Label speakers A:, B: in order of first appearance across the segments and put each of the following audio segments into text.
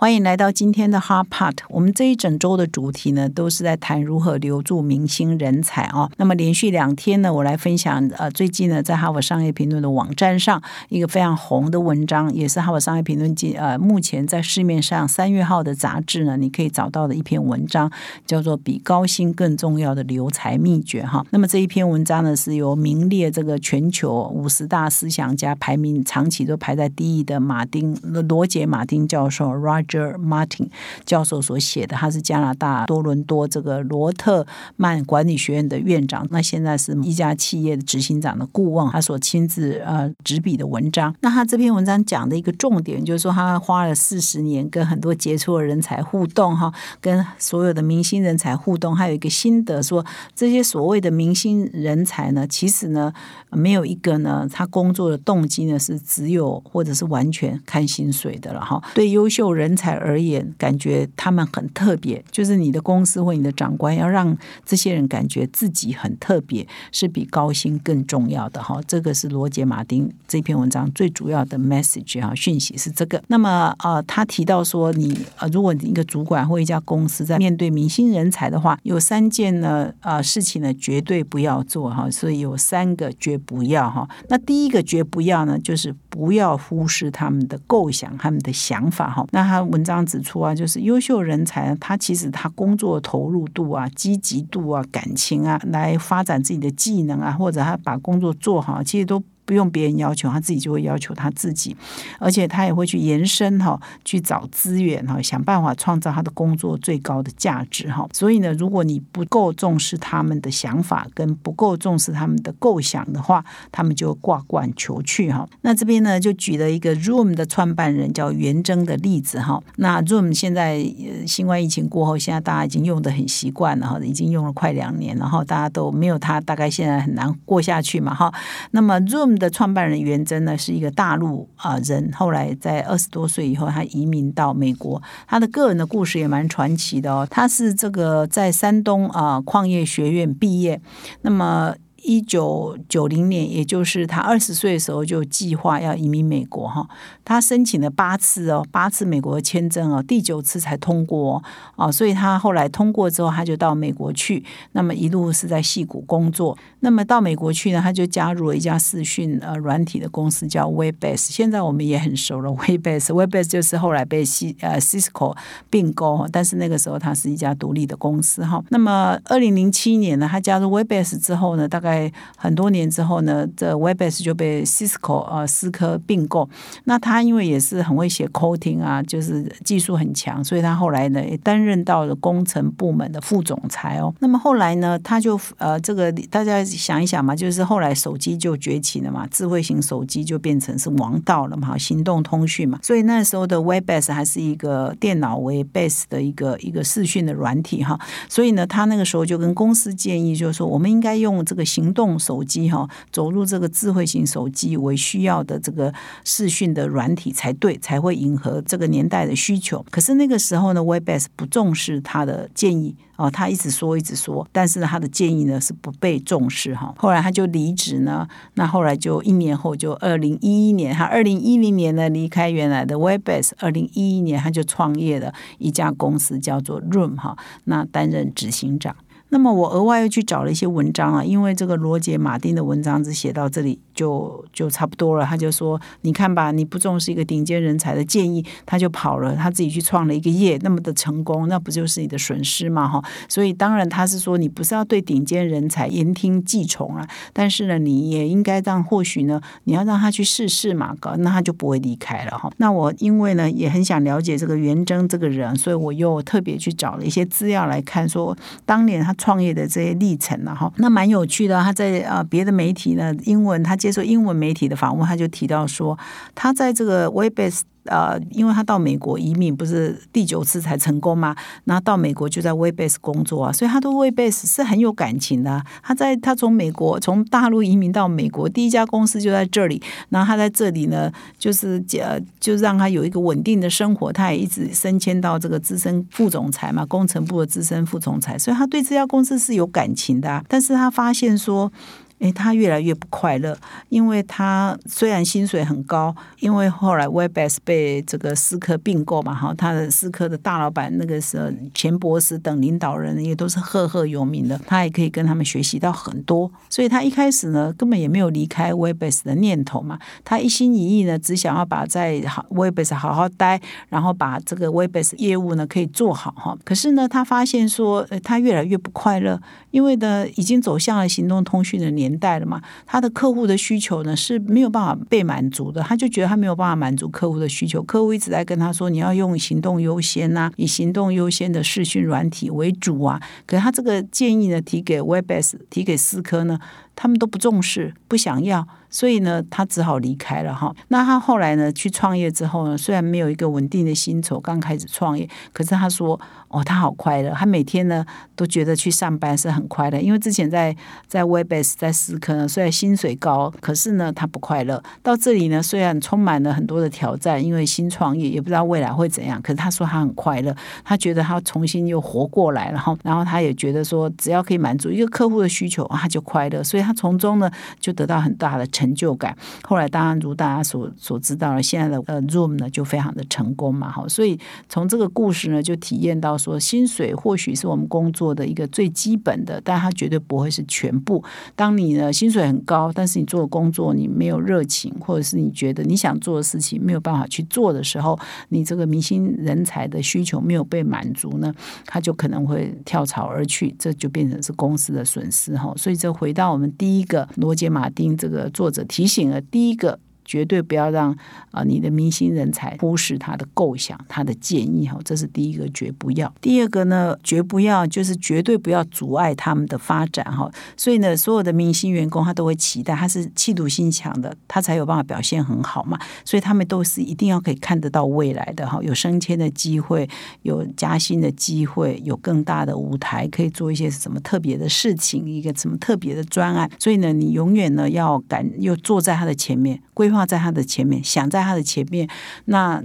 A: 欢迎来到今天的 Hard Part。我们这一整周的主题呢，都是在谈如何留住明星人才啊。那么连续两天呢，我来分享呃，最近呢，在哈佛商业评论的网站上一个非常红的文章，也是哈佛商业评论记呃，目前在市面上三月号的杂志呢，你可以找到的一篇文章，叫做《比高薪更重要的留才秘诀》哈。那么这一篇文章呢，是由名列这个全球五十大思想家排名长期都排在第一的马丁罗杰马丁教授 Roger。Martin 教授所写的，他是加拿大多伦多这个罗特曼管理学院的院长，那现在是一家企业的执行长的顾问，他所亲自呃执笔的文章。那他这篇文章讲的一个重点，就是说他花了四十年跟很多杰出的人才互动，哈，跟所有的明星人才互动，还有一个心得，说这些所谓的明星人才呢，其实呢没有一个呢，他工作的动机呢是只有或者是完全看薪水的了，哈。对优秀人才而言，感觉他们很特别，就是你的公司或你的长官要让这些人感觉自己很特别，是比高薪更重要的哈。这个是罗杰马丁这篇文章最主要的 message 哈，讯息是这个。那么呃，他提到说，你呃，如果你一个主管或一家公司在面对明星人才的话，有三件呢啊事情呢绝对不要做哈。所以有三个绝不要哈。那第一个绝不要呢，就是不要忽视他们的构想、他们的想法哈。那他文章指出啊，就是优秀人才，他其实他工作投入度啊、积极度啊、感情啊，来发展自己的技能啊，或者他把工作做好，其实都。不用别人要求，他自己就会要求他自己，而且他也会去延伸哈，去找资源哈，想办法创造他的工作最高的价值哈。所以呢，如果你不够重视他们的想法，跟不够重视他们的构想的话，他们就挂冠求去哈。那这边呢，就举了一个 Room 的创办人叫袁征的例子哈。那 Room 现在新冠疫情过后，现在大家已经用的很习惯了哈，已经用了快两年，然后大家都没有他，大概现在很难过下去嘛哈。那么 Room 的创办人袁真呢是一个大陆啊人，后来在二十多岁以后，他移民到美国。他的个人的故事也蛮传奇的哦。他是这个在山东啊矿业学院毕业，那么。一九九零年，也就是他二十岁的时候，就计划要移民美国哈。他申请了八次哦，八次美国的签证哦，第九次才通过哦。所以他后来通过之后，他就到美国去。那么一路是在戏谷工作。那么到美国去呢，他就加入了一家视讯呃软体的公司，叫 Webase。现在我们也很熟了，Webase。Webase 就是后来被西呃 Cisco 并购，但是那个时候它是一家独立的公司哈。那么二零零七年呢，他加入 Webbase 之后呢，大概在很多年之后呢，这 Webex 就被 Cisco 呃思科并购。那他因为也是很会写 coding 啊，就是技术很强，所以他后来呢也担任到了工程部门的副总裁哦。那么后来呢，他就呃这个大家想一想嘛，就是后来手机就崛起了嘛，智慧型手机就变成是王道了嘛，行动通讯嘛。所以那时候的 Webex 还是一个电脑为 base 的一个一个视讯的软体哈。所以呢，他那个时候就跟公司建议，就是说我们应该用这个行行动手机哈，走入这个智慧型手机为需要的这个视讯的软体才对，才会迎合这个年代的需求。可是那个时候呢 webbas 不重视他的建议哦，他一直说一直说，但是他的建议呢是不被重视哈。后来他就离职呢，那后来就一年后就二零一一年，他二零一零年呢离开原来的 webbas 二零一一年他就创业了一家公司叫做 Room 哈，那担任执行长。那么我额外又去找了一些文章啊，因为这个罗杰马丁的文章只写到这里就就差不多了。他就说：“你看吧，你不重视一个顶尖人才的建议，他就跑了，他自己去创了一个业，那么的成功，那不就是你的损失嘛？哈！所以当然他是说，你不是要对顶尖人才言听计从啊，但是呢，你也应该让或许呢，你要让他去试试嘛，搞那他就不会离开了哈。那我因为呢也很想了解这个元征这个人，所以我又特别去找了一些资料来看，说当年他。创业的这些历程了哈，那蛮有趣的。他在啊别的媒体呢，英文他接受英文媒体的访问，他就提到说，他在这个 Webbase 呃，因为他到美国移民不是第九次才成功吗？然后到美国就在 WeBase 工作啊，所以他对 Webbase 是很有感情的。他在他从美国从大陆移民到美国，第一家公司就在这里，然后他在这里呢，就是呃，就让他有一个稳定的生活。他也一直升迁到这个资深副总裁嘛，工程部的资深副总裁，所以他对这家公司是有感情的。但是他发现说。诶，他越来越不快乐，因为他虽然薪水很高，因为后来 Webbase 被这个思科并购嘛，哈，他的思科的大老板那个时候钱博士等领导人也都是赫赫有名的，他也可以跟他们学习到很多，所以他一开始呢根本也没有离开 Webbase 的念头嘛，他一心一意呢只想要把在 Webbase 好好待，然后把这个 Webbase 业务呢可以做好哈，可是呢他发现说呃他越来越不快乐。因为呢，已经走向了行动通讯的年代了嘛，他的客户的需求呢是没有办法被满足的，他就觉得他没有办法满足客户的需求，客户一直在跟他说你要用行动优先呐，以行动优先的视讯软体为主啊，可是他这个建议呢提给 WebS 提给思科呢，他们都不重视，不想要。所以呢，他只好离开了哈。那他后来呢，去创业之后呢，虽然没有一个稳定的薪酬，刚开始创业，可是他说，哦，他好快乐，他每天呢都觉得去上班是很快乐。因为之前在在 Webbase 在思科呢，虽然薪水高，可是呢他不快乐。到这里呢，虽然充满了很多的挑战，因为新创业也不知道未来会怎样，可是他说他很快乐，他觉得他重新又活过来了哈。然后他也觉得说，只要可以满足一个客户的需求，他就快乐。所以从中呢就得到很大的。成就感。后来当然如大家所所知道了，现在的呃 Zoom 呢就非常的成功嘛，好，所以从这个故事呢就体验到说，薪水或许是我们工作的一个最基本的，但它绝对不会是全部。当你呢薪水很高，但是你做工作你没有热情，或者是你觉得你想做的事情没有办法去做的时候，你这个明星人才的需求没有被满足呢，他就可能会跳槽而去，这就变成是公司的损失哈。所以这回到我们第一个罗杰马丁这个作。者提醒了第一个。绝对不要让啊你的明星人才忽视他的构想、他的建议哈，这是第一个绝不要。第二个呢，绝不要就是绝对不要阻碍他们的发展哈。所以呢，所有的明星员工他都会期待他是气度心强的，他才有办法表现很好嘛。所以他们都是一定要可以看得到未来的哈，有升迁的机会，有加薪的机会，有更大的舞台可以做一些什么特别的事情，一个什么特别的专案。所以呢，你永远呢要敢又坐在他的前面规划。在他的前面，想在他的前面，那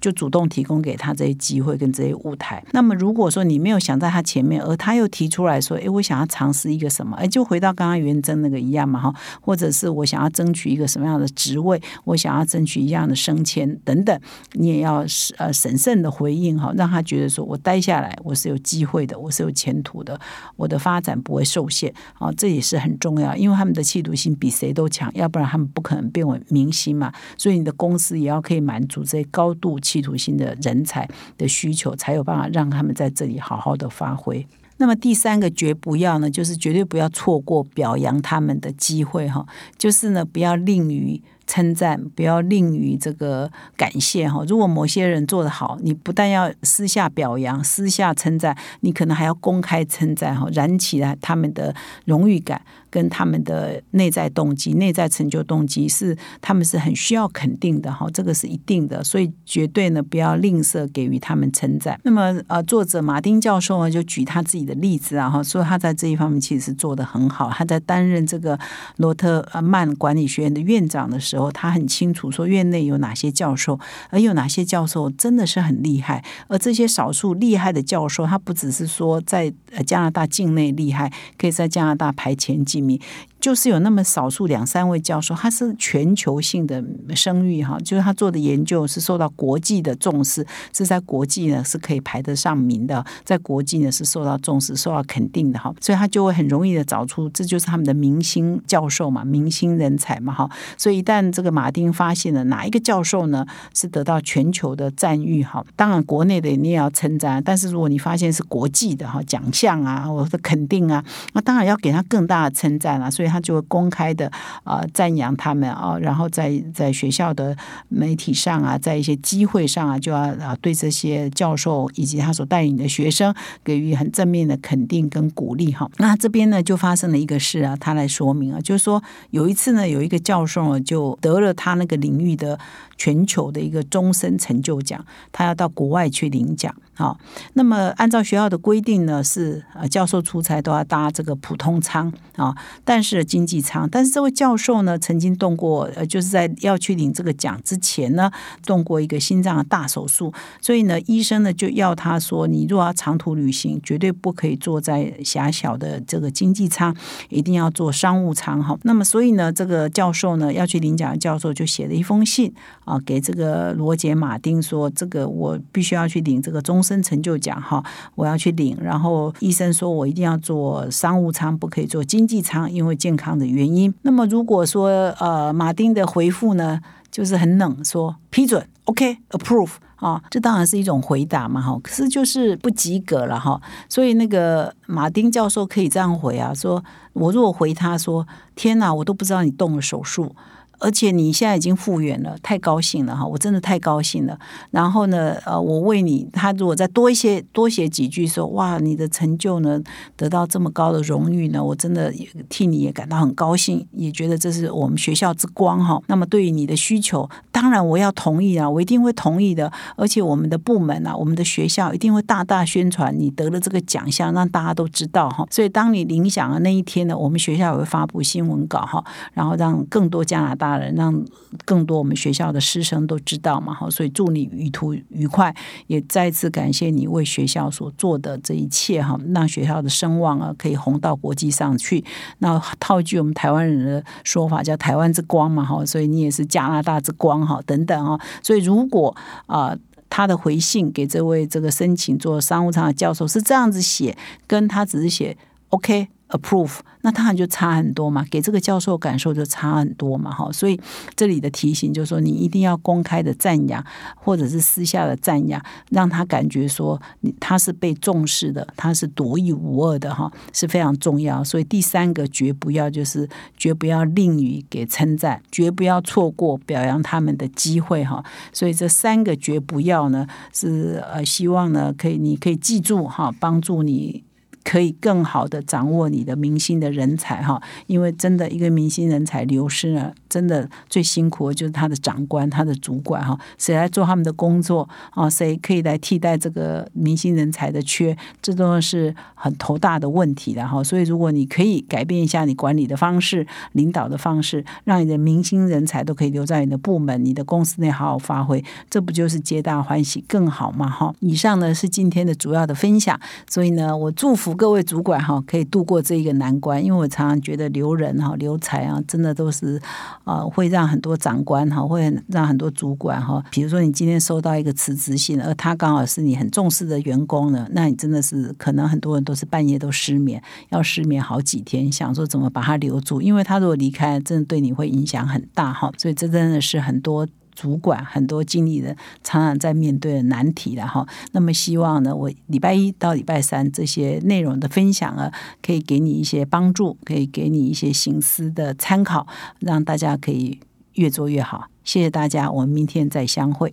A: 就主动提供给他这些机会跟这些舞台。那么，如果说你没有想在他前面，而他又提出来说：“哎，我想要尝试一个什么？”哎，就回到刚刚元征那个一样嘛，哈，或者是我想要争取一个什么样的职位，我想要争取一样的升迁等等，你也要呃审慎的回应哈，让他觉得说我待下来我是有机会的，我是有前途的，我的发展不会受限啊，这也是很重要，因为他们的企图心比谁都强，要不然他们不可能变为。明星嘛，所以你的公司也要可以满足这些高度企图心的人才的需求，才有办法让他们在这里好好的发挥。那么第三个绝不要呢，就是绝对不要错过表扬他们的机会哈，就是呢不要吝于。称赞不要吝于这个感谢哈。如果某些人做得好，你不但要私下表扬、私下称赞，你可能还要公开称赞哈，燃起来他们的荣誉感跟他们的内在动机、内在成就动机是他们是很需要肯定的哈，这个是一定的，所以绝对呢不要吝啬给予他们称赞。那么呃，作者马丁教授呢就举他自己的例子啊哈，说他在这一方面其实是做得很好。他在担任这个罗特曼管理学院的院长的时候。他很清楚说院内有哪些教授，而有哪些教授真的是很厉害，而这些少数厉害的教授，他不只是说在加拿大境内厉害，可以在加拿大排前几名。就是有那么少数两三位教授，他是全球性的声誉哈，就是他做的研究是受到国际的重视，是在国际呢是可以排得上名的，在国际呢是受到重视、受到肯定的哈，所以他就会很容易的找出这就是他们的明星教授嘛，明星人才嘛哈，所以一旦这个马丁发现了哪一个教授呢是得到全球的赞誉哈，当然国内的你也要称赞，但是如果你发现是国际的哈奖项啊或者肯定啊，那当然要给他更大的称赞啊，所以。他就会公开的啊赞扬他们啊，然后在在学校的媒体上啊，在一些机会上啊，就要啊对这些教授以及他所带领的学生给予很正面的肯定跟鼓励哈。那这边呢就发生了一个事啊，他来说明啊，就是说有一次呢，有一个教授就得了他那个领域的。全球的一个终身成就奖，他要到国外去领奖。好，那么按照学校的规定呢，是呃教授出差都要搭这个普通舱啊，但是经济舱。但是这位教授呢，曾经动过呃，就是在要去领这个奖之前呢，动过一个心脏的大手术，所以呢，医生呢就要他说，你若要长途旅行，绝对不可以坐在狭小的这个经济舱，一定要坐商务舱哈。那么所以呢，这个教授呢要去领奖教授就写了一封信。啊，给这个罗杰·马丁说，这个我必须要去领这个终身成就奖哈，我要去领。然后医生说我一定要坐商务舱，不可以坐经济舱，因为健康的原因。那么如果说呃，马丁的回复呢，就是很冷，说批准，OK，approve 啊，这当然是一种回答嘛哈，可是就是不及格了哈。所以那个马丁教授可以这样回啊，说我如果回他说，天哪，我都不知道你动了手术。而且你现在已经复原了，太高兴了哈！我真的太高兴了。然后呢，呃，我为你，他如果再多一些，多写几句说，哇，你的成就呢，得到这么高的荣誉呢，我真的替你也感到很高兴，也觉得这是我们学校之光哈。那么对于你的需求，当然我要同意啊，我一定会同意的。而且我们的部门啊，我们的学校一定会大大宣传你得了这个奖项，让大家都知道哈。所以当你领奖的那一天呢，我们学校也会发布新闻稿哈，然后让更多加拿大。人让更多我们学校的师生都知道嘛，好，所以祝你旅途愉快，也再次感谢你为学校所做的这一切哈，让学校的声望啊可以红到国际上去。那套句我们台湾人的说法，叫“台湾之光”嘛，哈，所以你也是加拿大之光哈，等等哈。所以如果啊，他的回信给这位这个申请做商务舱的教授是这样子写，跟他只是写 “OK”。approve，那当然就差很多嘛，给这个教授感受就差很多嘛，哈，所以这里的提醒就是说，你一定要公开的赞扬，或者是私下的赞扬，让他感觉说你他是被重视的，他是独一无二的，哈，是非常重要。所以第三个绝不要就是绝不要吝于给称赞，绝不要错过表扬他们的机会，哈。所以这三个绝不要呢，是呃希望呢可以你可以记住哈，帮助你。可以更好的掌握你的明星的人才哈，因为真的一个明星人才流失了，真的最辛苦的就是他的长官、他的主管哈，谁来做他们的工作啊？谁可以来替代这个明星人才的缺？这都是很头大的问题的哈。所以，如果你可以改变一下你管理的方式、领导的方式，让你的明星人才都可以留在你的部门、你的公司内好好发挥，这不就是皆大欢喜更好吗？哈！以上呢是今天的主要的分享，所以呢，我祝福。各位主管哈，可以度过这一个难关，因为我常常觉得留人哈、留才啊，真的都是呃，会让很多长官哈，会让很多主管哈，比如说你今天收到一个辞职信，而他刚好是你很重视的员工呢，那你真的是可能很多人都是半夜都失眠，要失眠好几天，想说怎么把他留住，因为他如果离开，真的对你会影响很大哈，所以这真的是很多。主管很多经理人常常在面对的难题了哈，那么希望呢，我礼拜一到礼拜三这些内容的分享啊，可以给你一些帮助，可以给你一些行思的参考，让大家可以越做越好。谢谢大家，我们明天再相会。